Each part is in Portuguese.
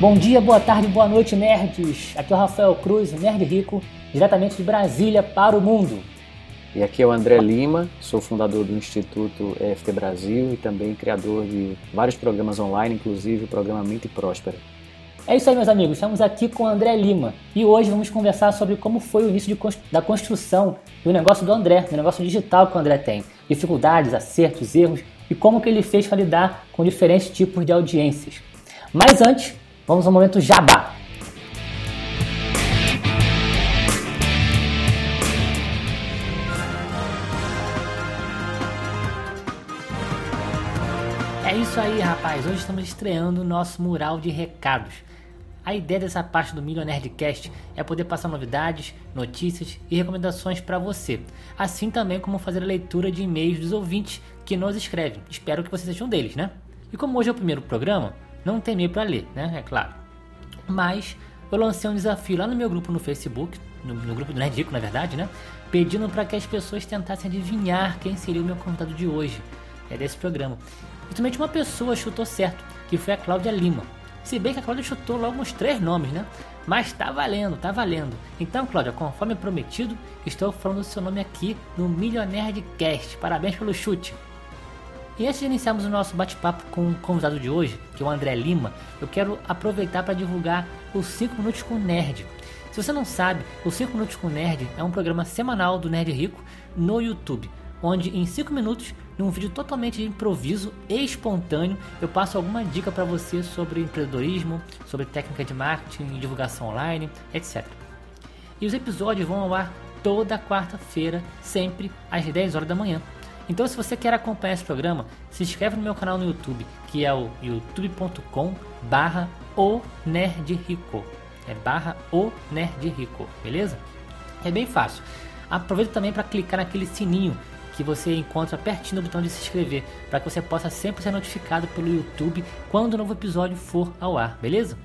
Bom dia, boa tarde, boa noite, nerds! Aqui é o Rafael Cruz, Nerd Rico, diretamente de Brasília para o mundo. E aqui é o André Lima, sou fundador do Instituto EFT Brasil e também criador de vários programas online, inclusive o programa Mente Próspera. É isso aí, meus amigos. Estamos aqui com o André Lima e hoje vamos conversar sobre como foi o início da construção do negócio do André, do negócio digital que o André tem. Dificuldades, acertos, erros e como que ele fez para lidar com diferentes tipos de audiências. Mas antes, vamos ao momento jabá. É isso aí, rapaz. Hoje estamos estreando o nosso mural de recados. A ideia dessa parte do Millionaire Nerdcast é poder passar novidades, notícias e recomendações para você, assim também como fazer a leitura de e-mails dos ouvintes que nos escrevem. Espero que você seja um deles, né? E como hoje é o primeiro programa, não tem e-mail para ler, né? É claro. Mas eu lancei um desafio lá no meu grupo no Facebook, no, no grupo do Nerdico, na verdade, né? Pedindo para que as pessoas tentassem adivinhar quem seria o meu convidado de hoje, é desse programa. E somente uma pessoa chutou certo, que foi a Cláudia Lima. Se bem que a Cláudia chutou logo uns três nomes, né? Mas tá valendo, tá valendo. Então, Cláudia, conforme prometido, estou falando o seu nome aqui no Millionaire de Cast. Parabéns pelo chute. E antes de iniciarmos o nosso bate-papo com o convidado de hoje, que é o André Lima, eu quero aproveitar para divulgar os 5 Minutos com Nerd. Se você não sabe, o 5 Minutos com Nerd é um programa semanal do Nerd Rico no YouTube, onde em 5 minutos num vídeo totalmente de improviso e espontâneo, eu passo alguma dica para você sobre empreendedorismo, sobre técnica de marketing, divulgação online, etc. E os episódios vão ao ar toda quarta-feira, sempre às 10 horas da manhã. Então, se você quer acompanhar esse programa, se inscreve no meu canal no YouTube, que é o youtube.com barra o Nerdrico. É barra o Nerdrico, beleza? É bem fácil. Aproveita também para clicar naquele sininho que você encontra pertinho do botão de se inscrever, para que você possa sempre ser notificado pelo YouTube quando o novo episódio for ao ar, beleza?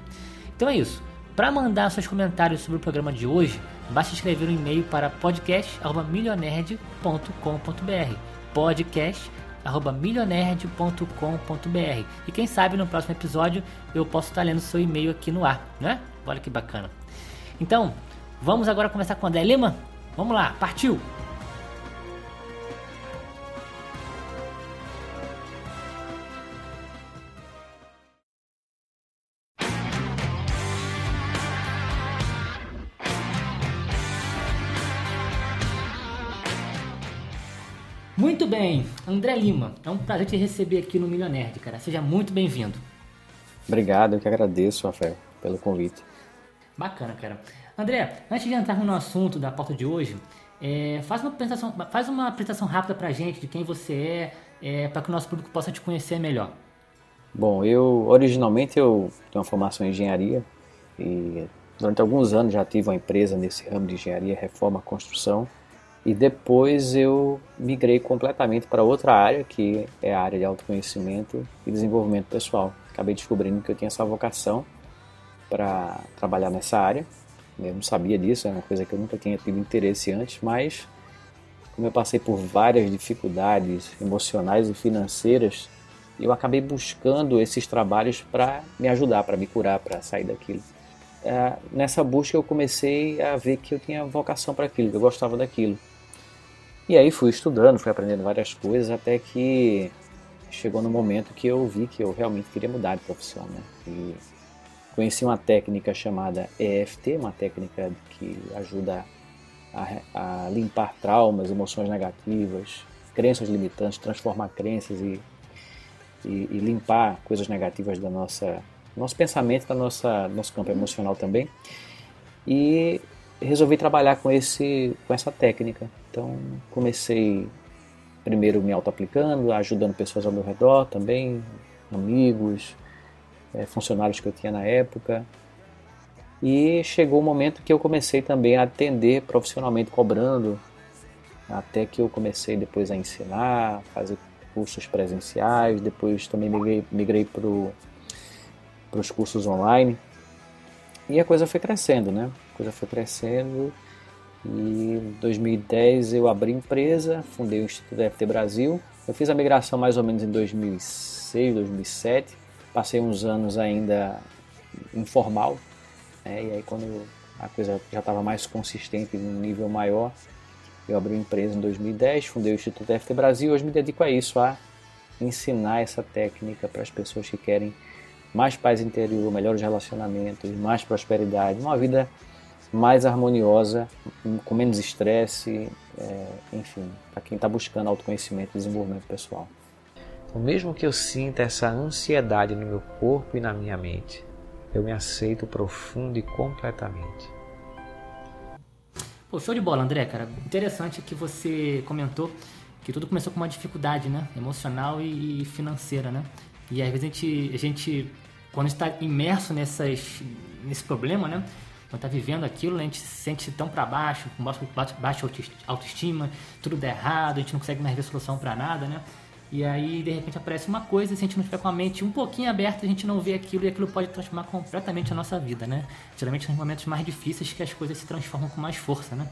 Então é isso. Para mandar seus comentários sobre o programa de hoje, basta escrever um e-mail para podcast@milionerd.com.br. podcast@milionerd.com.br. E quem sabe no próximo episódio eu posso estar lendo seu e-mail aqui no ar, né? Olha que bacana. Então, vamos agora começar com o André Lima? Vamos lá, partiu! Bem, André Lima, é um prazer te receber aqui no Milionaire, cara. Seja muito bem-vindo. Obrigado, eu que agradeço, Rafael, pelo convite. Bacana, cara. André, antes de entrar no assunto da pauta de hoje, é, faz, uma apresentação, faz uma apresentação rápida pra gente de quem você é, é para que o nosso público possa te conhecer melhor. Bom, eu originalmente eu tenho uma formação em engenharia e durante alguns anos já tive uma empresa nesse ramo de engenharia, reforma, construção e depois eu migrei completamente para outra área, que é a área de autoconhecimento e desenvolvimento pessoal. Acabei descobrindo que eu tinha essa vocação para trabalhar nessa área. Eu não sabia disso, é uma coisa que eu nunca tinha tido interesse antes, mas como eu passei por várias dificuldades emocionais e financeiras, eu acabei buscando esses trabalhos para me ajudar, para me curar, para sair daquilo. É, nessa busca eu comecei a ver que eu tinha vocação para aquilo, que eu gostava daquilo. E aí fui estudando, fui aprendendo várias coisas até que chegou no momento que eu vi que eu realmente queria mudar de profissão. Né? E conheci uma técnica chamada EFT, uma técnica que ajuda a, a limpar traumas, emoções negativas, crenças limitantes, transformar crenças e, e, e limpar coisas negativas da nossa nosso pensamento, da nossa nosso campo emocional também. E resolvi trabalhar com esse com essa técnica então comecei primeiro me auto-aplicando, ajudando pessoas ao meu redor também, amigos, é, funcionários que eu tinha na época. E chegou o um momento que eu comecei também a atender profissionalmente cobrando, até que eu comecei depois a ensinar, fazer cursos presenciais, depois também migrei, migrei para os cursos online. E a coisa foi crescendo, né? A coisa foi crescendo e em 2010 eu abri empresa, fundei o Instituto FT Brasil. Eu fiz a migração mais ou menos em 2006, 2007. Passei uns anos ainda informal. Né? E aí quando a coisa já estava mais consistente, num nível maior, eu abri empresa em 2010, fundei o Instituto FT Brasil hoje me dedico a isso, a ensinar essa técnica para as pessoas que querem mais paz interior, melhores relacionamentos, mais prosperidade, uma vida mais harmoniosa, com menos estresse, é, enfim, para quem está buscando autoconhecimento e desenvolvimento pessoal. O mesmo que eu sinta essa ansiedade no meu corpo e na minha mente, eu me aceito profundo e completamente. Pô, show de bola, André, cara. Interessante que você comentou que tudo começou com uma dificuldade, né? Emocional e financeira, né? E às vezes a gente, a gente quando está imerso nessas, nesse problema, né? Quando está vivendo aquilo, a gente se sente tão para baixo, com baixa autoestima, tudo dá errado, a gente não consegue mais ver solução para nada, né? E aí, de repente, aparece uma coisa, e se a gente não estiver com a mente um pouquinho aberta, a gente não vê aquilo e aquilo pode transformar completamente a nossa vida, né? Geralmente, nos momentos mais difíceis que as coisas se transformam com mais força, né?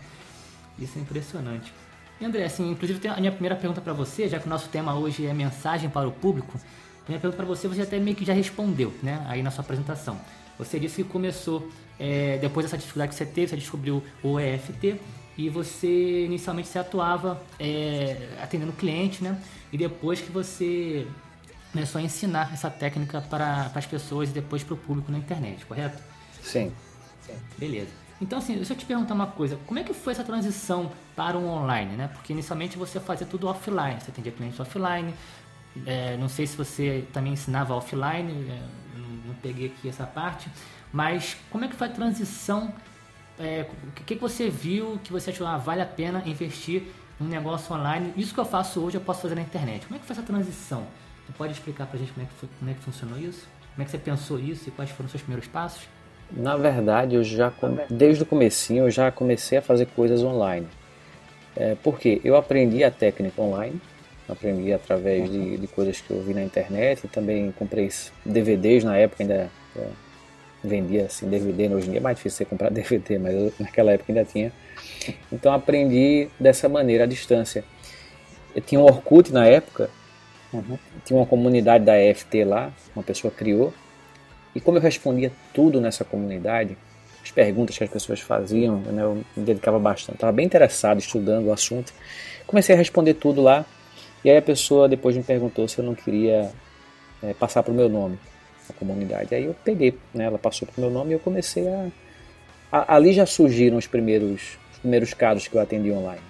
Isso é impressionante. E André, assim, inclusive a minha primeira pergunta para você, já que o nosso tema hoje é mensagem para o público, minha pergunta para você, você até meio que já respondeu, né? Aí na sua apresentação. Você disse que começou, é, depois dessa dificuldade que você teve, você descobriu o EFT e você inicialmente se atuava é, atendendo cliente, né? E depois que você começou a ensinar essa técnica para, para as pessoas e depois para o público na internet, correto? Sim. Beleza. Então, assim, deixa eu te perguntar uma coisa. Como é que foi essa transição para o online, né? Porque inicialmente você fazia tudo offline, você atendia clientes offline. É, não sei se você também ensinava offline, é, peguei aqui essa parte. Mas como é que foi a transição? É, o que, que você viu que você achou, ah, vale a pena investir um negócio online. Isso que eu faço hoje eu posso fazer na internet. Como é que foi essa transição? Você pode explicar pra gente como é que, foi, como é que funcionou isso? Como é que você pensou isso e quais foram os seus primeiros passos? Na verdade, eu já desde o comecinho eu já comecei a fazer coisas online. É, porque eu aprendi a técnica online, aprendi através de, uhum. de, coisas que eu vi na internet, e também comprei DVDs na época ainda é, vendia assim DVD, hoje em dia é mais difícil você comprar DVD, mas eu, naquela época ainda tinha. Então aprendi dessa maneira, à distância. Eu tinha um Orkut na época, uhum. tinha uma comunidade da EFT lá, uma pessoa criou, e como eu respondia tudo nessa comunidade, as perguntas que as pessoas faziam, né, eu me dedicava bastante, estava bem interessado estudando o assunto, comecei a responder tudo lá, e aí a pessoa depois me perguntou se eu não queria é, passar para o meu nome, a comunidade. Aí eu peguei, né, ela passou para o meu nome e eu comecei a, a, Ali já surgiram os primeiros primeiros casos que eu atendi online.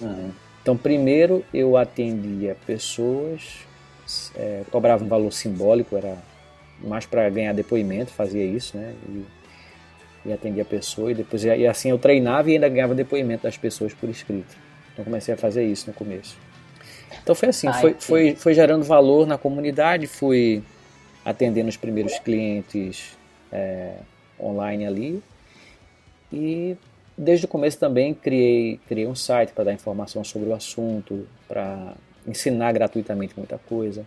Uhum. Então, primeiro eu atendia pessoas, é, cobrava um valor simbólico, era mais para ganhar depoimento, fazia isso, né? E, e atendia a pessoa e depois e assim eu treinava e ainda ganhava depoimento das pessoas por escrito. Então comecei a fazer isso no começo. Então foi assim, foi, foi, foi gerando valor na comunidade, fui atendendo os primeiros clientes é, online ali e Desde o começo também criei, criei um site para dar informação sobre o assunto, para ensinar gratuitamente muita coisa,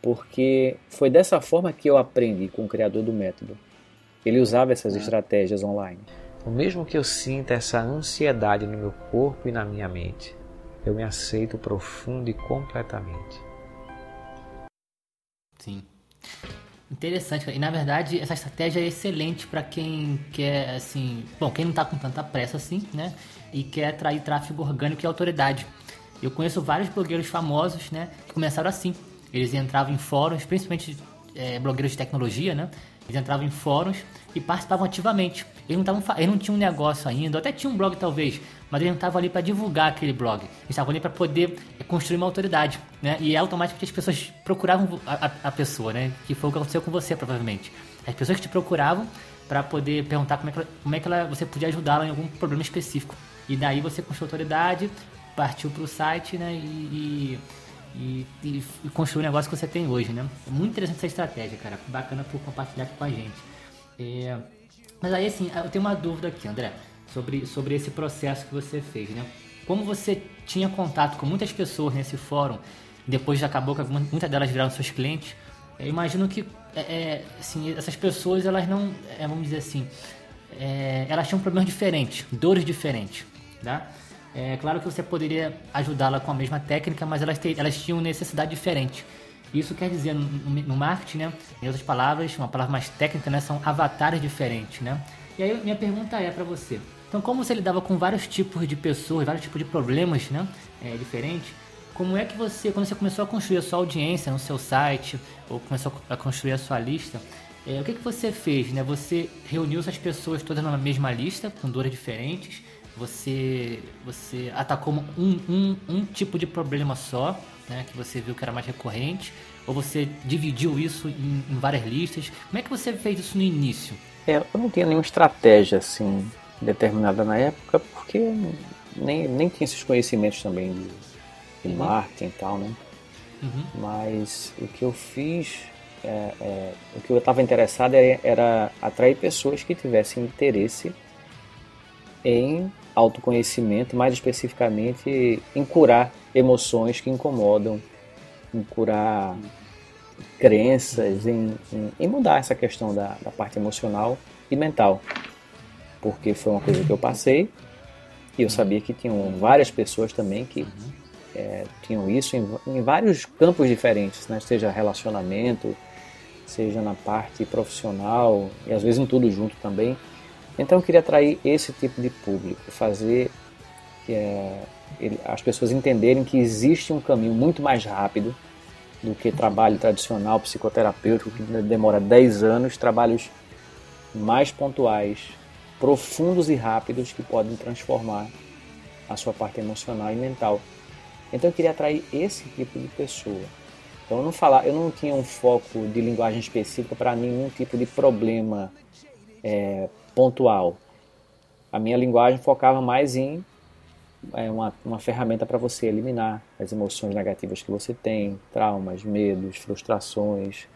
porque foi dessa forma que eu aprendi com o criador do método. Ele usava essas é. estratégias online. O mesmo que eu sinta essa ansiedade no meu corpo e na minha mente, eu me aceito profundo e completamente. Sim. Interessante. E na verdade, essa estratégia é excelente para quem quer, assim, bom, quem não está com tanta pressa assim, né? E quer atrair tráfego orgânico e autoridade. Eu conheço vários blogueiros famosos, né? Que começaram assim. Eles entravam em fóruns, principalmente é, blogueiros de tecnologia, né? Eles entravam em fóruns e participavam ativamente. Eles não, tavam, eles não tinham um negócio ainda, até tinha um blog talvez, mas eles não estavam ali para divulgar aquele blog. Eles estavam ali para poder construir uma autoridade, né? E é automaticamente as pessoas procuravam a, a, a, pessoa, né? Que foi o que aconteceu com você, provavelmente. As pessoas que te procuravam para poder perguntar como é que, ela, como é que ela, você podia ajudá-la em algum problema específico. E daí você construiu autoridade, partiu para o site, né? e, e e, e, construir o negócio que você tem hoje, né? É muito interessante essa estratégia, cara. Bacana por compartilhar aqui com a gente. É, mas aí, assim, eu tenho uma dúvida aqui, André, sobre, sobre esse processo que você fez, né? Como você tinha contato com muitas pessoas nesse fórum, depois acabou que muitas delas viraram seus clientes, eu imagino que é, é, assim, essas pessoas, elas não, é, vamos dizer assim, é, elas tinham problemas diferentes, dores diferentes, tá? É claro que você poderia ajudá-la com a mesma técnica, mas elas, elas tinham necessidade diferente. Isso quer dizer, no, no marketing, né, em outras palavras, uma palavra mais técnica, né, são avatares diferentes, né? E aí minha pergunta é para você. Então, como você lidava com vários tipos de pessoas, vários tipos de problemas, né, é, diferentes, como é que você, quando você começou a construir a sua audiência no seu site, ou começou a construir a sua lista, é, o que, que você fez? Né? Você reuniu essas pessoas todas na mesma lista, com dores diferentes, você, você atacou um, um, um tipo de problema só, né, que você viu que era mais recorrente, ou você dividiu isso em, em várias listas? Como é que você fez isso no início? É, eu não tinha nenhuma estratégia assim determinada na época, porque nem, nem tinha esses conhecimentos também de de uhum. marketing e tal, né? Uhum. Mas o que eu fiz, é, é, o que eu estava interessado era, era atrair pessoas que tivessem interesse em autoconhecimento, mais especificamente em curar emoções que incomodam, em curar crenças, em, em, em mudar essa questão da, da, parte emocional e mental. Porque foi uma coisa que eu passei e eu sabia que tinham várias pessoas também que é, tinham isso em, em, vários campos diferentes, né? seja relacionamento, seja na parte profissional e às vezes em tudo junto também. Então eu queria atrair esse tipo de público, fazer é, ele, as pessoas entenderem que existe um caminho muito mais rápido do que trabalho tradicional psicoterapêutico que demora 10 anos, trabalhos mais pontuais, profundos e rápidos que podem transformar a sua parte emocional e mental. Então eu queria atrair esse tipo de pessoa. Então eu não falar, eu não tinha um foco de linguagem específica para nenhum tipo de problema é, pontual. A minha linguagem focava mais em é, uma, uma ferramenta para você eliminar as emoções negativas que você tem, traumas, medos, frustrações.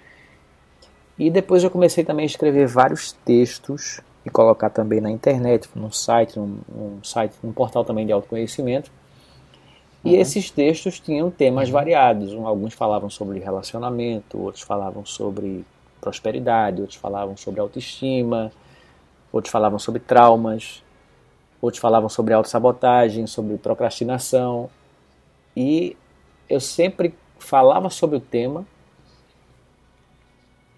E depois eu comecei também a escrever vários textos e colocar também na internet, num site, num, num site, num portal também de autoconhecimento e uhum. esses textos tinham temas uhum. variados. Alguns falavam sobre relacionamento, outros falavam sobre prosperidade, outros falavam sobre autoestima, outros falavam sobre traumas, outros falavam sobre autossabotagem, sobre procrastinação. E eu sempre falava sobre o tema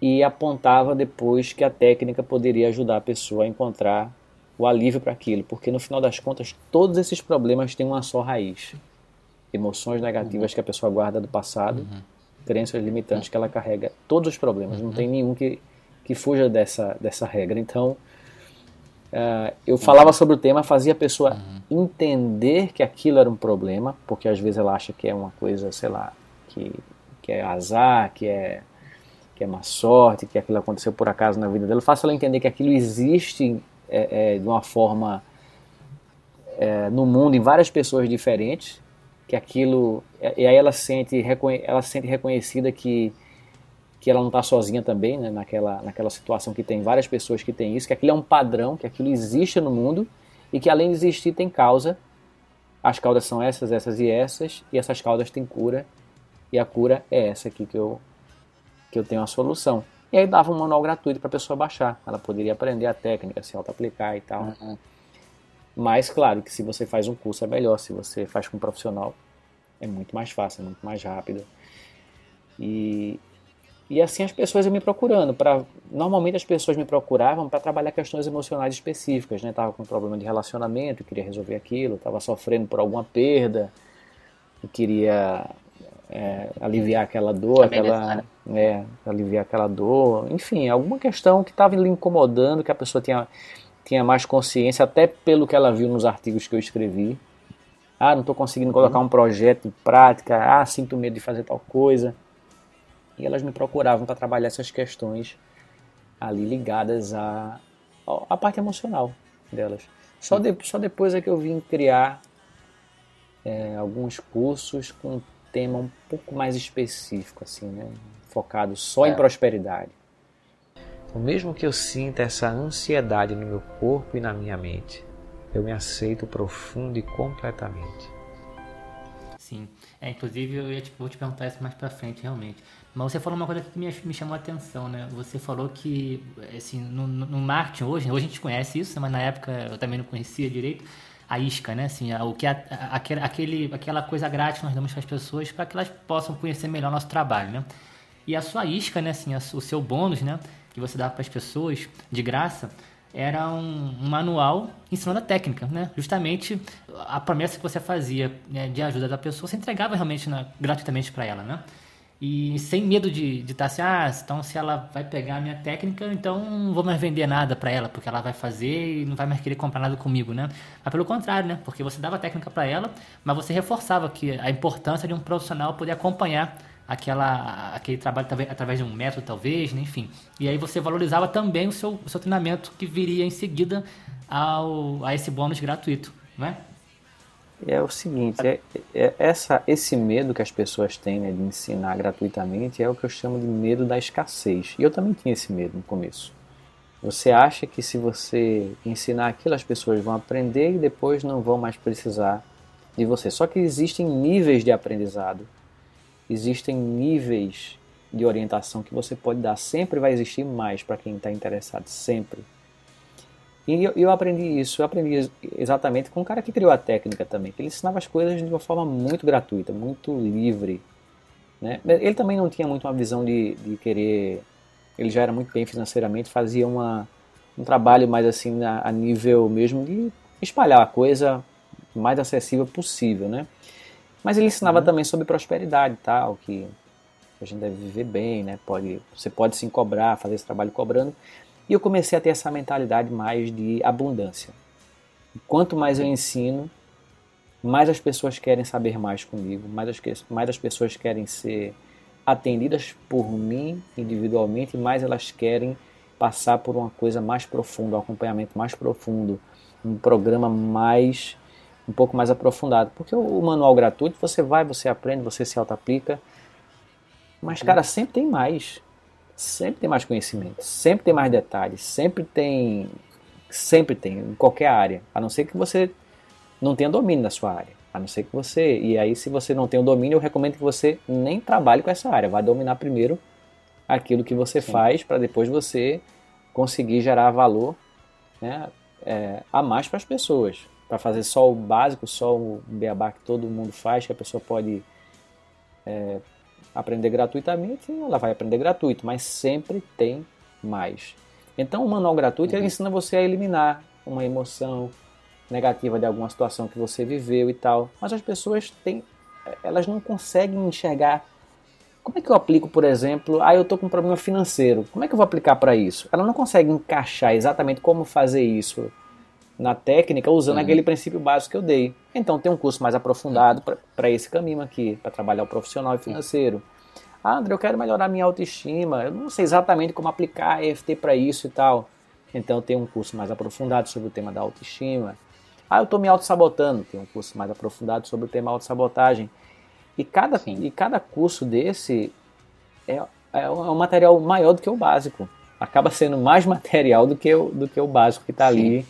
e apontava depois que a técnica poderia ajudar a pessoa a encontrar o alívio para aquilo, porque no final das contas todos esses problemas têm uma só raiz emoções negativas uhum. que a pessoa guarda do passado, uhum. crenças limitantes que ela carrega, todos os problemas, não tem uhum. nenhum que, que fuja dessa, dessa regra. Então, uh, eu falava sobre o tema, fazia a pessoa uhum. entender que aquilo era um problema, porque às vezes ela acha que é uma coisa, sei lá, que, que é azar, que é, que é má sorte, que aquilo aconteceu por acaso na vida dela. Eu faço ela entender que aquilo existe é, é, de uma forma é, no mundo em várias pessoas diferentes que aquilo e aí ela sente ela sente reconhecida que que ela não está sozinha também né, naquela naquela situação que tem várias pessoas que têm isso que aquilo é um padrão que aquilo existe no mundo e que além de existir tem causa as causas são essas essas e essas e essas causas têm cura e a cura é essa aqui que eu que eu tenho a solução e aí dava um manual gratuito para a pessoa baixar ela poderia aprender a técnica se auto aplicar e tal uhum. Mas, claro, que se você faz um curso é melhor, se você faz com um profissional é muito mais fácil, é muito mais rápido. E, e assim as pessoas iam me procurando. Pra, normalmente as pessoas me procuravam para trabalhar questões emocionais específicas. Né? Tava com um problema de relacionamento, queria resolver aquilo, estava sofrendo por alguma perda, queria é, aliviar aquela dor, aquela, é, aliviar aquela dor, enfim, alguma questão que estava lhe incomodando, que a pessoa tinha tinha mais consciência, até pelo que ela viu nos artigos que eu escrevi. Ah, não estou conseguindo colocar um projeto em prática. Ah, sinto medo de fazer tal coisa. E elas me procuravam para trabalhar essas questões ali ligadas à, à parte emocional delas. Só, de, só depois é que eu vim criar é, alguns cursos com um tema um pouco mais específico, assim, né? focado só é. em prosperidade. O mesmo que eu sinta essa ansiedade no meu corpo e na minha mente, eu me aceito profundo e completamente. Sim, é, inclusive eu ia te, vou te perguntar isso mais pra frente, realmente. Mas você falou uma coisa que me, chamou a atenção, né? Você falou que, assim, no, no marketing hoje, hoje a gente conhece isso, mas na época eu também não conhecia direito. a isca, né? Assim, o que a, aquele, aquele, aquela coisa grátis que nós damos para as pessoas para que elas possam conhecer melhor nosso trabalho, né? E a sua isca, né? Assim, o seu bônus, né? Que você dá para as pessoas de graça era um, um, manual ensinando a técnica, né? Justamente a promessa que você fazia né, de ajuda da pessoa, você entregava realmente né, gratuitamente para ela, né? E sem medo de estar tá assim, ah, então se ela vai pegar a minha técnica, então não vou mais vender nada para ela, porque ela vai fazer e não vai mais querer comprar nada comigo, né? Mas pelo contrário, né? Porque você dava a técnica para ela, mas você reforçava que a importância de um profissional poder acompanhar aquela, aquele trabalho através de um método, talvez, né? enfim. E aí você valorizava também o seu, o seu treinamento que viria em seguida ao, a esse bônus gratuito, não é? O seguinte, é, é essa, esse medo que as pessoas têm né, de ensinar gratuitamente é o que eu chamo de medo da escassez. E eu também tinha esse medo no começo. Você acha que se você ensinar aquilo, as pessoas vão aprender e depois não vão mais precisar de você. Só que existem níveis de aprendizado existem níveis de orientação que você pode dar. Sempre vai existir mais para quem está interessado, sempre. E eu, eu, aprendi isso, eu aprendi exatamente com o cara que criou a técnica também, que ele ensinava as coisas de uma forma muito gratuita, muito livre. Né? Ele também não tinha muito uma visão de, de querer, ele já era muito bem financeiramente, fazia uma, um trabalho mais assim a, a nível mesmo de espalhar a coisa mais acessível possível, né? Mas ele ensinava uhum. também sobre prosperidade tal, que a gente deve viver bem, né? Pode, você pode sim cobrar, fazer esse trabalho cobrando. E eu comecei a ter essa mentalidade mais de abundância. Quanto mais eu ensino, mais as pessoas querem saber mais comigo, mais as, mais as pessoas querem ser atendidas por mim individualmente, mais elas querem passar por uma coisa mais profunda, um acompanhamento mais profundo, um programa mais um pouco mais aprofundado. Porque o, manual gratuito, você vai, você aprende, você se auto-aplica. Mas, cara, sempre tem mais. Sempre tem mais conhecimento, sempre tem mais detalhes, sempre tem. Sempre tem, em qualquer área. A não ser que você não tenha domínio da sua área. A não ser que você. E aí, se você não tem o domínio, eu recomendo que você nem trabalhe com essa área. Vai dominar primeiro aquilo que você Sim. faz para depois você conseguir gerar valor né, é, a mais para as pessoas para fazer só o básico, só o beabá que todo mundo faz, que a pessoa pode é, aprender gratuitamente, ela vai aprender gratuito, mas sempre tem mais. Então, o manual gratuito uhum. ele ensina você a eliminar uma emoção negativa de alguma situação que você viveu e tal. Mas as pessoas têm, elas não conseguem enxergar. Como é que eu aplico, por exemplo, ah, eu estou com um problema financeiro. Como é que eu vou aplicar para isso? Ela não consegue encaixar exatamente como fazer isso na técnica usando uhum. aquele princípio básico que eu dei. Então tem um curso mais aprofundado para esse caminho aqui, para trabalhar o profissional e financeiro. Ah, André, eu quero melhorar minha autoestima, eu não sei exatamente como aplicar EFT para isso e tal. Então tem um curso mais aprofundado sobre o tema da autoestima. Ah, eu estou me auto-sabotando, tem um curso mais aprofundado sobre o tema autossabotagem. E cada, e cada curso desse é, é um material maior do que o básico. Acaba sendo mais material do que o, do que o básico que está ali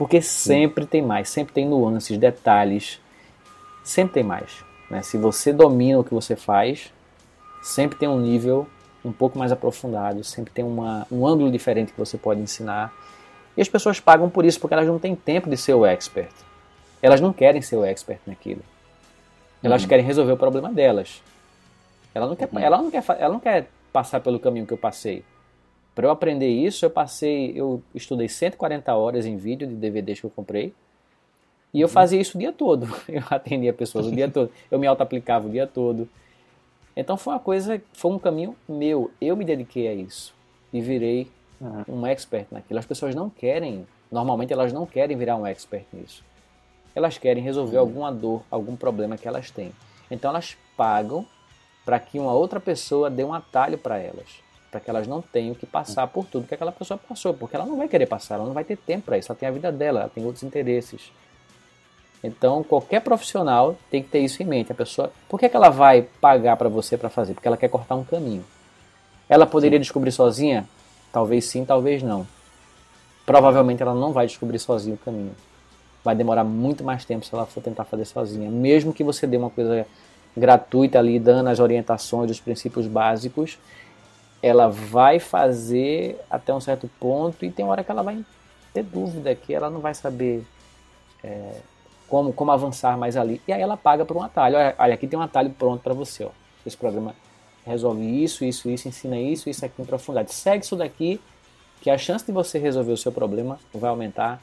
porque sempre tem mais, sempre tem nuances, detalhes, sempre tem mais. Né? Se você domina o que você faz, sempre tem um nível um pouco mais aprofundado, sempre tem uma, um ângulo diferente que você pode ensinar. E as pessoas pagam por isso, porque elas não têm tempo de ser o expert. Elas não querem ser o expert naquilo. Elas uhum. querem resolver o problema delas. Ela não, quer, uhum. ela, não quer, ela não quer passar pelo caminho que eu passei. Para eu aprender isso, eu passei, eu estudei 140 horas em vídeo de DVDs que eu comprei. E eu uhum. fazia isso o dia todo. Eu atendia pessoas o dia todo. Eu me auto-aplicava o dia todo. Então foi uma coisa, foi um caminho meu. Eu me dediquei a isso. E virei uhum. um expert naquilo. As pessoas não querem, normalmente elas não querem virar um expert nisso. Elas querem resolver uhum. alguma dor, algum problema que elas têm. Então elas pagam para que uma outra pessoa dê um atalho para elas para que elas não tenham que passar por tudo que aquela pessoa passou, porque ela não vai querer passar, ela não vai ter tempo para isso, ela tem a vida dela, ela tem outros interesses. Então, qualquer profissional tem que ter isso em mente. A pessoa, por que, é que ela vai pagar para você para fazer? Porque ela quer cortar um caminho. Ela poderia sim. descobrir sozinha? Talvez sim, talvez não. Provavelmente ela não vai descobrir sozinha o caminho. Vai demorar muito mais tempo se ela for tentar fazer sozinha. Mesmo que você dê uma coisa gratuita ali, dando as orientações, os princípios básicos, ela vai fazer até um certo ponto e tem hora que ela vai ter dúvida, que ela não vai saber é, como, como avançar mais ali. E aí ela paga por um atalho. Olha, olha aqui tem um atalho pronto para você. Ó. Esse programa resolve isso, isso, isso, ensina isso, isso aqui em profundidade. Segue isso daqui, que a chance de você resolver o seu problema vai aumentar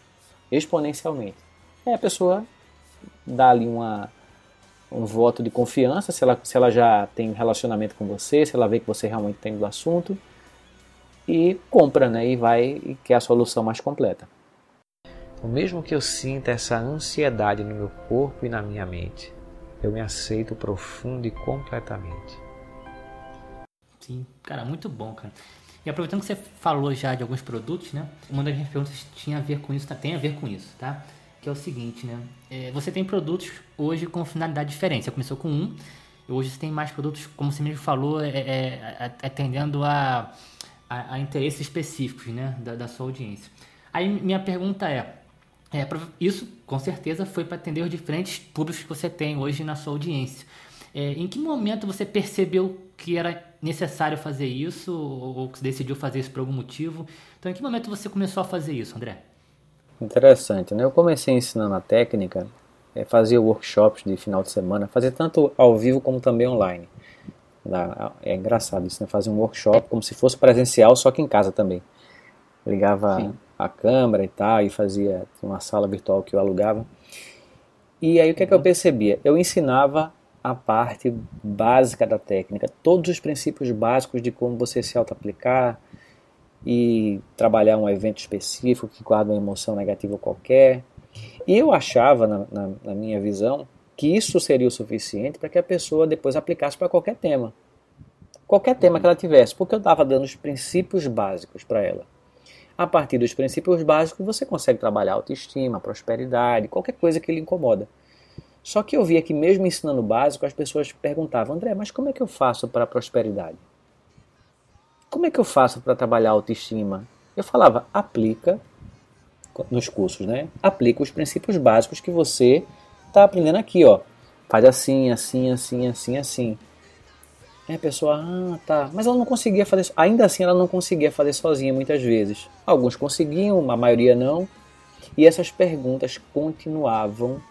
exponencialmente. Aí a pessoa dá ali uma, um voto de confiança, se ela, se ela já tem relacionamento com você, se ela vê que você realmente tem do assunto, e compra, né? E vai e quer a solução mais completa. O mesmo que eu sinta essa ansiedade no meu corpo e na minha mente, eu me aceito profundo e completamente. Sim, cara, muito bom, cara. E aproveitando que você falou já de alguns produtos, né? Uma das minhas perguntas tinha a ver com isso, tá? tem a ver com isso, tá? Que é o seguinte, né? É, você tem produtos hoje com finalidade diferente. Você começou com um, e hoje você tem mais produtos, como você mesmo falou, é, é, atendendo a, a, a, interesses específicos, né? Da, da, sua audiência. Aí minha pergunta é, é isso com certeza foi para atender os diferentes públicos que você tem hoje na sua audiência. É, em que momento você percebeu que era necessário fazer isso ou que decidiu fazer isso por algum motivo? Então, em que momento você começou a fazer isso, André? Interessante, né? Eu comecei ensinando a técnica, é, fazia workshops de final de semana, fazia tanto ao vivo como também online. É engraçado isso, né? Fazia um workshop como se fosse presencial, só que em casa também. Ligava Sim. a câmera e tal, e fazia uma sala virtual que eu alugava. E aí o que, é que eu uhum. percebia? Eu ensinava a parte básica da técnica, todos os princípios básicos de como você se auto-aplicar e trabalhar um evento específico que guarda uma emoção negativa qualquer. E eu achava, na, na, na minha visão, que isso seria o suficiente para que a pessoa depois aplicasse para qualquer tema. Qualquer tema que ela tivesse, porque eu estava dando os princípios básicos para ela. A partir dos princípios básicos, você consegue trabalhar autoestima, prosperidade, qualquer coisa que lhe incomoda. Só que eu via que mesmo ensinando o básico, as pessoas perguntavam, André, mas como é que eu faço para a prosperidade? Como é que eu faço para trabalhar a autoestima? Eu falava, aplica nos cursos, né? Aplica os princípios básicos que você está aprendendo aqui, ó. Faz assim, assim, assim, assim, assim. Aí a pessoa, ah, tá. Mas ela não conseguia fazer, ainda assim ela não conseguia fazer sozinha muitas vezes. Alguns conseguiam, a maioria não. E essas perguntas continuavam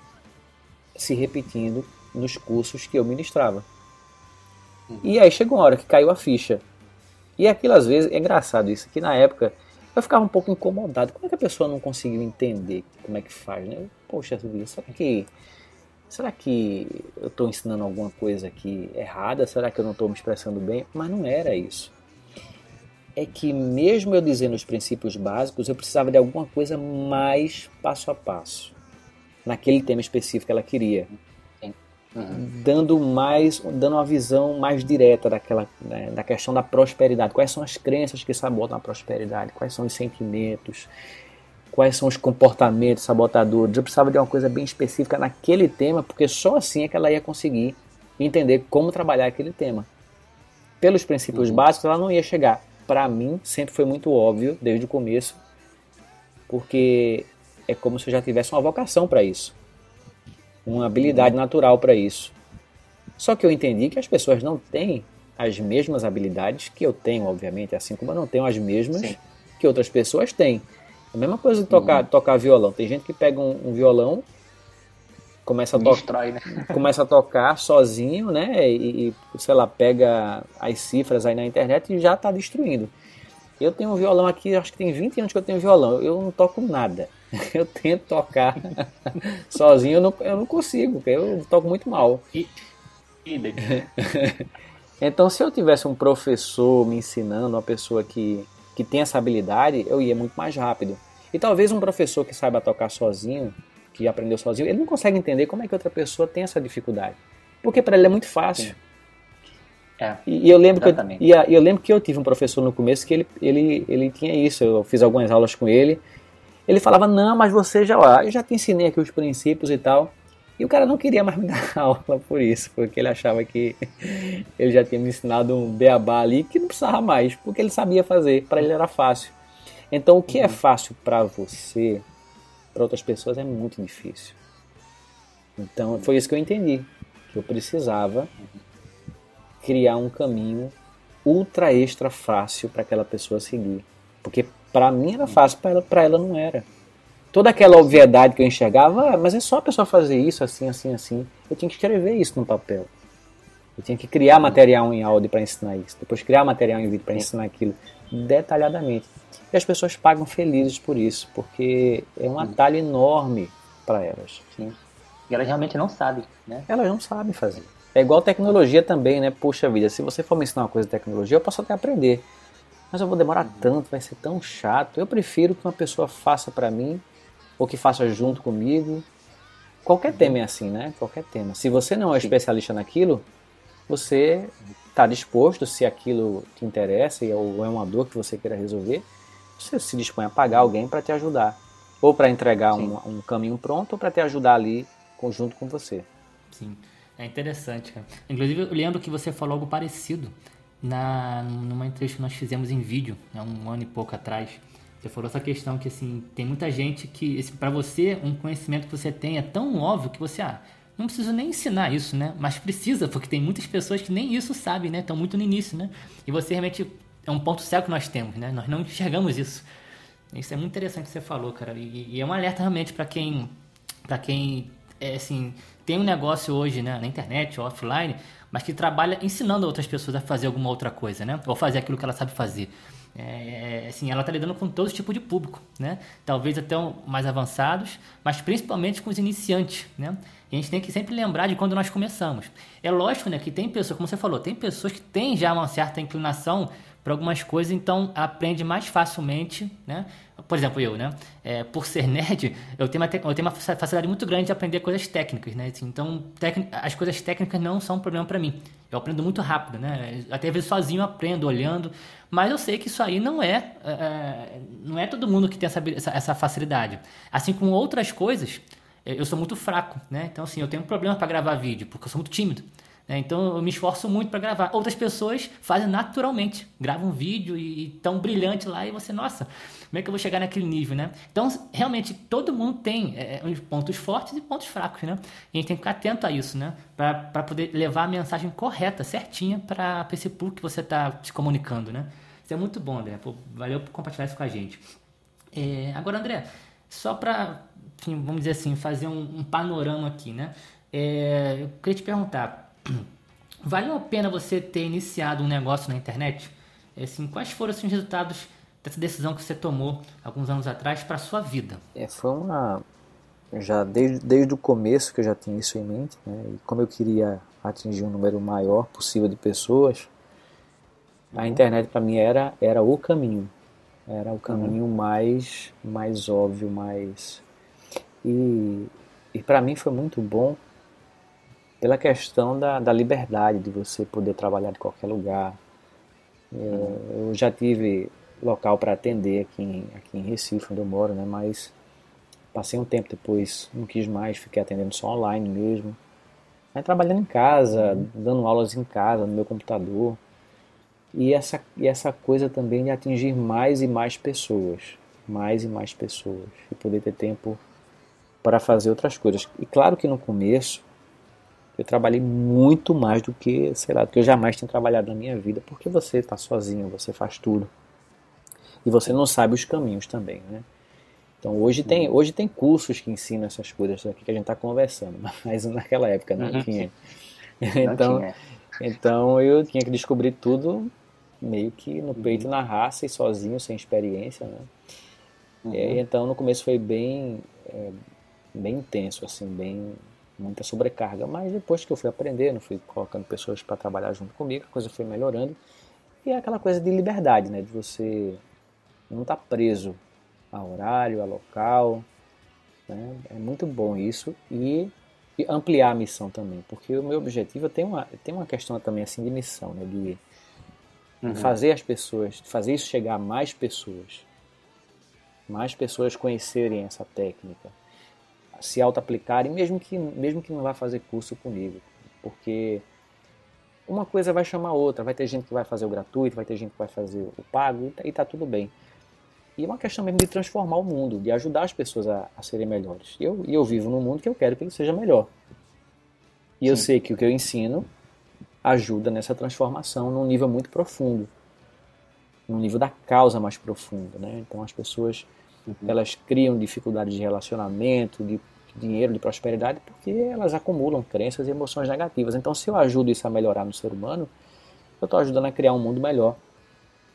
se repetindo nos cursos que eu ministrava. Uhum. E aí chegou uma hora que caiu a ficha. E aquilo às vezes, é engraçado isso, que na época eu ficava um pouco incomodado. Como é que a pessoa não conseguiu entender como é que faz, né? Poxa será que, será que eu estou ensinando alguma coisa aqui errada? Será que eu não estou me expressando bem? Mas não era isso. É que mesmo eu dizendo os princípios básicos, eu precisava de alguma coisa mais passo a passo naquele tema específico que ela queria. Uhum. Dando mais, dando uma visão mais direta daquela, né, da questão da prosperidade. Quais são as crenças que sabotam a prosperidade? Quais são os sentimentos? Quais são os comportamentos sabotadores? Eu precisava de uma coisa bem específica naquele tema, porque só assim é que ela ia conseguir entender como trabalhar aquele tema. Pelos princípios uhum. básicos, ela não ia chegar. Para mim, sempre foi muito óbvio, desde o começo, porque é como se eu já tivesse uma vocação para isso, uma habilidade natural para isso. Só que eu entendi que as pessoas não têm as mesmas habilidades que eu tenho, obviamente, assim como eu não tenho as mesmas Sim. que outras pessoas têm. A mesma coisa de tocar, uhum. tocar violão. Tem gente que pega um, um violão, começa a, Destrói, né? começa a tocar sozinho, né? E, e, sei lá, pega as cifras aí na internet e já está destruindo. Eu tenho um violão aqui, acho que tem 20 anos que eu tenho violão. Eu não toco nada. eu tento tocar sozinho, eu não, eu não consigo, porque eu toco muito mal. então, se eu tivesse um professor me ensinando, uma pessoa que, que tem essa habilidade, eu ia muito mais rápido. E talvez um professor que saiba tocar sozinho, que aprendeu sozinho, ele não consegue entender como é que outra pessoa tem essa dificuldade. Porque para ele é muito fácil. É, e, eu lembro que eu, e eu lembro que eu tive um professor no começo que ele, ele, ele tinha isso. Eu fiz algumas aulas com ele ele falava, não, mas você já, ó, eu já te ensinei aqui os princípios e tal. E o cara não queria mais me dar aula por isso, porque ele achava que ele já tinha me ensinado um beabá ali que não precisava mais, porque ele sabia fazer, para ele era fácil. Então, o que é uhum. é fácil para você, para outras pessoas é muito difícil. Então, foi isso que eu entendi, que eu precisava criar um caminho ultra extra fácil para aquela pessoa seguir, porque para mim era fácil, para ela, ela não era. toda aquela obviedade que eu enxergava, ah, mas é só a pessoa fazer isso, assim, assim, assim. Eu tinha que escrever isso no papel. Eu tinha que criar material em áudio para ensinar isso, depois criar material em vídeo para ensinar aquilo detalhadamente. E as pessoas pagam felizes por isso, porque é um atalho enorme para elas. Sim. E elas realmente não sabem, né? Elas não sabem fazer. É igual tecnologia também, né? Puxa vida, se você for me ensinar uma coisa de tecnologia, eu posso até aprender. Mas eu vou demorar tanto, vai ser tão chato. Eu prefiro que uma pessoa faça para mim, ou que faça junto comigo. Qualquer uhum. tema é assim, né? Qualquer tema. Se você não é especialista naquilo, você está disposto, se aquilo te interessa ou é uma dor que você queira resolver, você se dispõe a pagar alguém para te ajudar. Ou para entregar um, um, caminho pronto, ou para te ajudar ali conjunto com você. Sim, é interessante, cara. Inclusive, eu lembro que você falou algo parecido na, numa entrevista que nós fizemos em vídeo, há um ano e pouco atrás. Você falou essa questão que, assim, tem muita gente que, para você, um conhecimento que você tem é tão óbvio que você, ah, não preciso nem ensinar isso, né? Mas precisa, porque tem muitas pessoas que nem isso sabem, né? Estão muito no início, né? E você realmente é um ponto cego que nós temos, né? Nós não enxergamos isso. Isso é muito interessante que você falou, cara. E, e é um alerta realmente para quem, para quem, é, assim, tem um negócio hoje, né? Na internet, offline, mas que trabalha ensinando outras pessoas a fazer alguma outra coisa, né? Ou fazer aquilo que ela sabe fazer. É, é, assim, ela está lidando com todo tipo de público, né? Talvez até mais avançados, mas principalmente com os iniciantes, né? E a gente tem que sempre lembrar de quando nós começamos. É lógico, né, que tem pessoas, como você falou, tem pessoas que têm já uma certa inclinação para algumas coisas, então aprende mais facilmente, né? Por exemplo, eu, né? É, por ser nerd, eu tenho, uma, eu tenho uma facilidade muito grande de aprender coisas técnicas, né? Assim, então, as coisas técnicas não são um problema para mim. Eu aprendo muito rápido, né? Até às vezes sozinho aprendo, olhando, mas eu sei que isso aí não é, é, é não é todo mundo que tem essa, essa facilidade. Assim como outras coisas, eu sou muito fraco, né? Então, assim, eu tenho um problema para gravar vídeo, porque eu sou muito tímido. Né? Então eu me esforço muito para gravar. Outras pessoas fazem naturalmente, gravam um vídeo e, e tão brilhante lá e você, nossa, como é que eu vou chegar naquele nível, né? Então realmente todo mundo tem é, é pontos fortes e pontos fracos, né? E a gente tem que ficar atento a isso, né? Para poder levar a mensagem correta, certinha para esse público que você está se comunicando, né? Isso é muito bom, André. Pô, valeu por compartilhar isso com a gente. É, agora, André, só para, vamos dizer assim, fazer um, um panorama aqui, né? É, eu queria te perguntar, Valeu a pena você ter iniciado um negócio na internet? É, assim, quais foram os resultados dessa decisão que você tomou alguns anos atrás para a sua vida? É, foi uma. Já desde, desde o começo que eu já tinha isso em mente, né? e como eu queria atingir um número maior possível de pessoas, a uhum. internet para mim era, era o caminho. Era o caminho uhum. mais, mais óbvio, mais. E, e para mim foi muito bom pela questão da, da liberdade de você poder trabalhar de qualquer lugar. Eu, eu já tive local para atender aqui em, aqui em Recife, onde eu moro, né? mas passei um tempo depois, não quis mais, fiquei atendendo só online mesmo. Aí trabalhando em casa, uhum. dando aulas em casa, no meu computador. E essa, e essa coisa também de atingir mais e mais pessoas. Mais e mais pessoas. E poder ter tempo para fazer outras coisas. E claro que no começo eu trabalhei muito mais do que, sei lá, do que eu jamais tinha trabalhado na minha vida, porque você está sozinho, você faz tudo. E você não sabe os caminhos também, né? Então hoje tem, hoje tem cursos que ensinam essas coisas aqui que a gente está conversando, mas naquela época não uhum. tinha. Então, tinha. então eu tinha que descobrir tudo meio que no peito, uhum. na raça e sozinho, sem experiência, né? Uhum. E, então no começo foi bem, é, bem intenso, assim, bem muita sobrecarga. Mas depois que eu fui aprendendo, fui colocando pessoas para trabalhar junto comigo, a coisa foi melhorando. E é aquela coisa de liberdade, né? De você não estar tá preso a horário, a local. Né? É muito bom isso. E, e, ampliar a missão também. Porque o meu objetivo tem uma, tem uma questão também assim de missão, né? De, uhum. fazer as pessoas, fazer isso chegar a mais pessoas. Mais pessoas conhecerem essa técnica se auto-aplicarem, mesmo que, mesmo que não vá fazer curso comigo. Porque uma coisa vai chamar a outra. Vai ter gente que vai fazer o gratuito, vai ter gente que vai fazer o pago e tá, tá tudo bem. E é uma questão mesmo de transformar o mundo, de ajudar as pessoas a, a serem melhores. E eu, eu vivo num mundo que eu quero que ele seja melhor. E Sim. eu sei que o que eu ensino ajuda nessa transformação num nível muito profundo. Num nível da causa mais profundo. Né? Então as pessoas uhum. elas criam dificuldades de relacionamento, de dinheiro, de prosperidade, porque elas acumulam crenças e emoções negativas. Então, se eu ajudo isso a melhorar no ser humano, eu estou ajudando a criar um mundo melhor.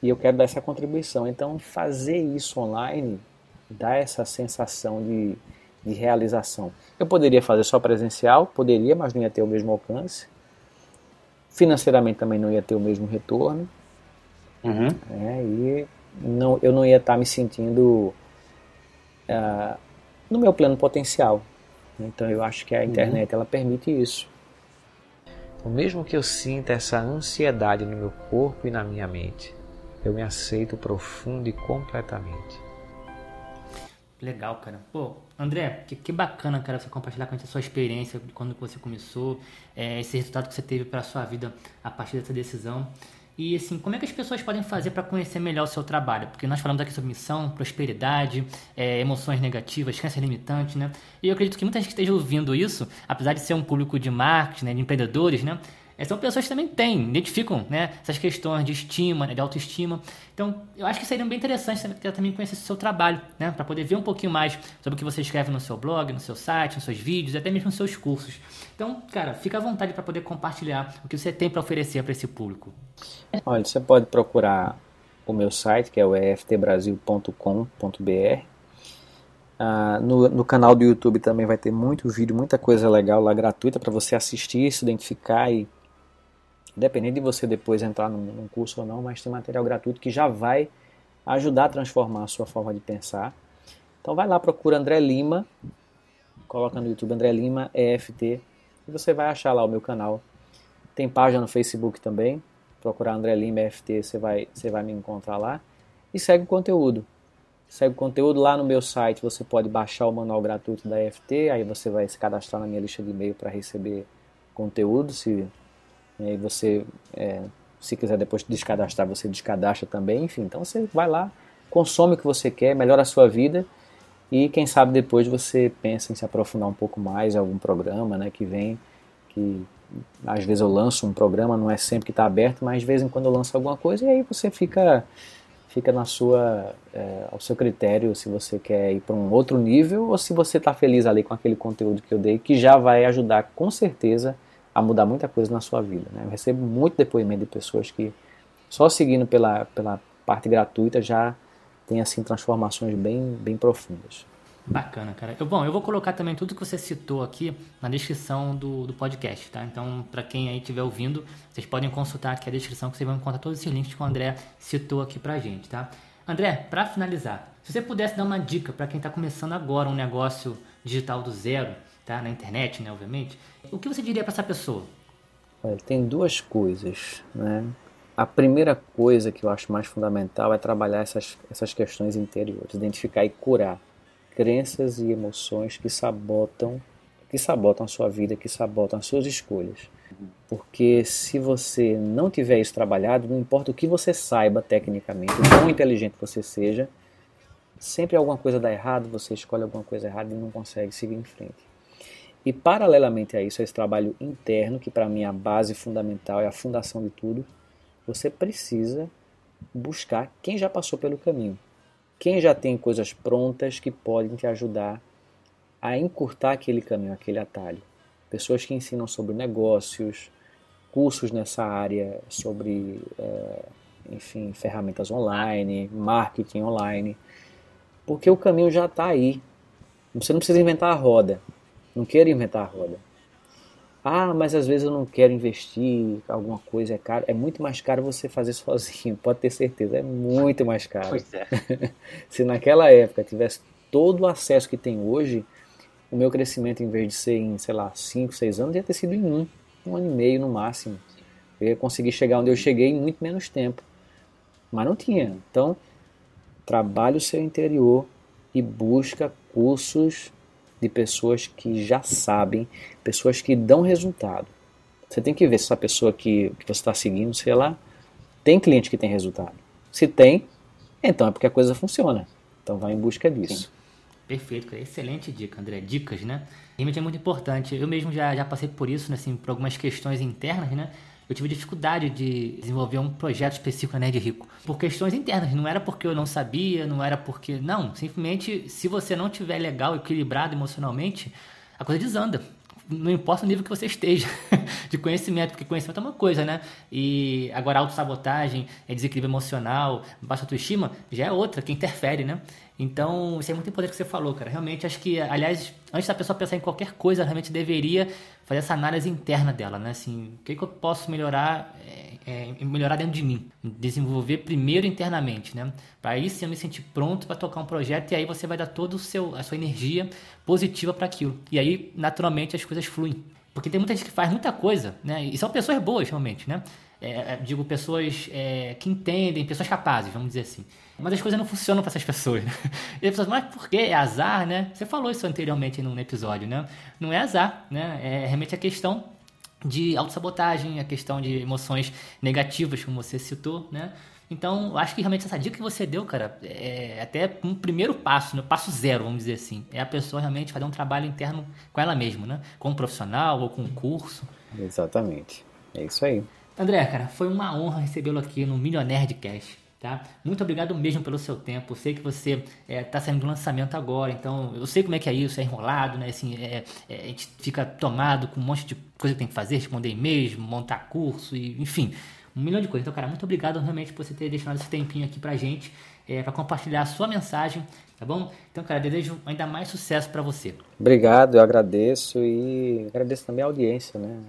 E eu quero dar essa contribuição. Então, fazer isso online dá essa sensação de, de realização. Eu poderia fazer só presencial, poderia, mas não ia ter o mesmo alcance. Financeiramente também não ia ter o mesmo retorno. Uhum. É, e não, eu não ia estar me sentindo uh, no meu plano potencial. Então eu acho que a internet uhum. ela permite isso. Então, mesmo que eu sinta essa ansiedade no meu corpo e na minha mente, eu me aceito profundo e completamente. Legal, cara. Pô, André, que, que bacana, cara, você compartilhar com a gente a sua experiência de quando você começou, é, esse resultado que você teve para a sua vida a partir dessa decisão. E assim, como é que as pessoas podem fazer para conhecer melhor o seu trabalho? Porque nós falamos aqui sobre missão, prosperidade, é, emoções negativas, crenças limitantes, né? E eu acredito que muita gente que esteja ouvindo isso, apesar de ser um público de marketing, né, de empreendedores, né? São pessoas que também têm, identificam né, essas questões de estima, né, de autoestima. Então, eu acho que seria bem interessante também conhecer o seu trabalho, né, para poder ver um pouquinho mais sobre o que você escreve no seu blog, no seu site, nos seus vídeos, até mesmo nos seus cursos. Então, cara, fica à vontade para poder compartilhar o que você tem para oferecer para esse público. Olha, você pode procurar o meu site, que é o eftbrasil.com.br. Ah, no, no, canal do YouTube também vai ter muito vídeo, muita coisa legal lá gratuita para você assistir, se identificar e Independente de você depois entrar num curso ou não, mas tem material gratuito que já vai ajudar a transformar a sua forma de pensar. Então vai lá, procura André Lima, coloca no YouTube André Lima EFT e você vai achar lá o meu canal. Tem página no Facebook também, procurar André Lima EFT, você vai, você vai me encontrar lá. E segue o conteúdo. Segue o conteúdo lá no meu site, você pode baixar o manual gratuito da EFT, aí você vai se cadastrar na minha lista de e-mail para receber conteúdo, se e aí você, é, se quiser depois descadastrar, você descadastra também. Enfim, então você vai lá, consome o que você quer, melhora a sua vida e quem sabe depois você pensa em se aprofundar um pouco mais em algum programa né, que vem, que às vezes eu lanço um programa, não é sempre que está aberto, mas de vez em quando eu lanço alguma coisa e aí você fica fica na sua é, ao seu critério se você quer ir para um outro nível ou se você está feliz ali com aquele conteúdo que eu dei que já vai ajudar com certeza a mudar muita coisa na sua vida. Né? Eu recebo muito depoimento de pessoas que só seguindo pela, pela parte gratuita já tem assim transformações bem, bem profundas. Bacana, cara. Eu, bom, eu vou colocar também tudo que você citou aqui na descrição do, do podcast, tá? Então, para quem aí estiver ouvindo, vocês podem consultar aqui a descrição que vocês vão encontrar todos esses links que o André citou aqui pra gente, tá? André, para finalizar, se você pudesse dar uma dica para quem está começando agora um negócio digital do zero, tá? Na internet, né, obviamente. O que você diria para essa pessoa? Olha, tem duas coisas, né? A primeira coisa que eu acho mais fundamental é trabalhar essas, essas questões interiores, identificar e curar crenças e emoções que sabotam, que sabotam a sua vida, que sabotam as suas escolhas. Porque se você não tiver isso trabalhado, não importa o que você saiba tecnicamente, o quão inteligente você seja, sempre alguma coisa dá errado, você escolhe alguma coisa errada e não consegue seguir em frente. E paralelamente a isso, a esse trabalho interno, que para mim é a base fundamental, é a fundação de tudo, você precisa buscar quem já passou pelo caminho. Quem já tem coisas prontas que podem te ajudar a encurtar aquele caminho, aquele atalho. Pessoas que ensinam sobre negócios, cursos nessa área, sobre, é, enfim, ferramentas online, marketing online. Porque o caminho já está aí. Você não precisa inventar a roda. Não quero inventar a roda. Ah, mas às vezes eu não quero investir, alguma coisa é caro. É muito mais caro você fazer sozinho, pode ter certeza, é muito mais caro. Pois é. Se naquela época tivesse todo o acesso que tem hoje, o meu crescimento, em vez de ser em, sei lá, 5, 6 anos, ia ter sido em um, um ano e meio no máximo. Eu ia conseguir chegar onde eu cheguei em muito menos tempo. Mas não tinha. Então, trabalhe o seu interior e busca cursos de pessoas que já sabem, pessoas que dão resultado. Você tem que ver se essa pessoa que, que você está seguindo, sei lá, tem cliente que tem resultado. Se tem, então é porque a coisa funciona. Então vai em busca disso. Sim. Perfeito, excelente dica, André. Dicas, né? Realmente é muito importante. Eu mesmo já, já passei por isso, né, assim, por algumas questões internas, né? Eu tive dificuldade de desenvolver um projeto específico na Nerd Rico. Por questões internas, não era porque eu não sabia, não era porque. Não, simplesmente se você não tiver legal, equilibrado emocionalmente, a coisa desanda não importa o nível que você esteja de conhecimento, porque conhecimento é uma coisa, né? E agora autossabotagem, é desequilíbrio emocional, baixa autoestima, já é outra que interfere, né? Então, isso é muito importante que você falou, cara. Realmente, acho que, aliás, antes da pessoa pensar em qualquer coisa, realmente deveria fazer essa análise interna dela, né? Assim, o que, que eu posso melhorar, é, é, melhorar dentro de mim? Desenvolver primeiro internamente, né? Para aí sim eu me sentir pronto para tocar um projeto e aí você vai dar toda a sua energia positiva para aquilo. E aí, naturalmente, as coisas fluem. Porque tem muita gente que faz muita coisa, né? E são pessoas boas, realmente, né? É, é digo, pessoas é, que entendem, pessoas capazes, vamos dizer assim. Mas as coisas não funcionam para essas pessoas. Né? E as pessoas, mas por quê? É azar, né? Você falou isso anteriormente num episódio, né? Não é azar, né? É realmente a questão de autossabotagem, a questão de emoções negativas, como você citou, né? Então, acho que realmente essa dica que você deu, cara, é até um primeiro passo, né? passo zero, vamos dizer assim. É a pessoa realmente fazer um trabalho interno com ela mesma, né? Com um profissional ou com um curso. Exatamente. É isso aí. André, cara, foi uma honra recebê-lo aqui no Millionaire de Cash. Tá? Muito obrigado mesmo pelo seu tempo. Eu sei que você está é, tá saindo do lançamento agora, então eu sei como é que é isso, é enrolado, né? Assim, é, é, a gente fica tomado com um monte de coisa que tem que fazer, responder e-mails, montar curso, e, enfim, um milhão de coisas. Então, cara, muito obrigado realmente por você ter deixado esse tempinho aqui pra gente, é, para compartilhar a sua mensagem, tá bom? Então, cara, desejo ainda mais sucesso para você. Obrigado, eu agradeço e agradeço também a audiência, né?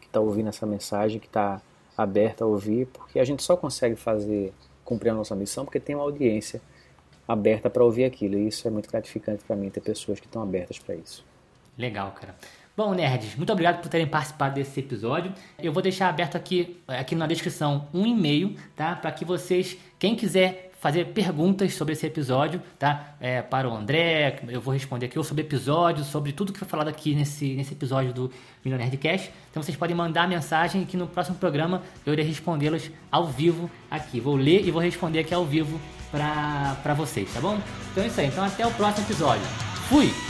Que está ouvindo essa mensagem, que está aberta a ouvir, porque a gente só consegue fazer cumprir a nossa missão porque tem uma audiência aberta para ouvir aquilo. E isso é muito gratificante para mim ter pessoas que estão abertas para isso. Legal, cara. Bom, nerds, muito obrigado por terem participado desse episódio. Eu vou deixar aberto aqui, aqui na descrição um e-mail, tá? Para que vocês, quem quiser fazer perguntas sobre esse episódio, tá? É, para o André, eu vou responder aqui, ou sobre episódio, sobre tudo que foi falado aqui nesse, nesse episódio do Millionaire de Cash. Então vocês podem mandar mensagem que no próximo programa eu irei respondê-los ao vivo aqui. Vou ler e vou responder aqui ao vivo para vocês, tá bom? Então é isso aí. Então até o próximo episódio. Fui!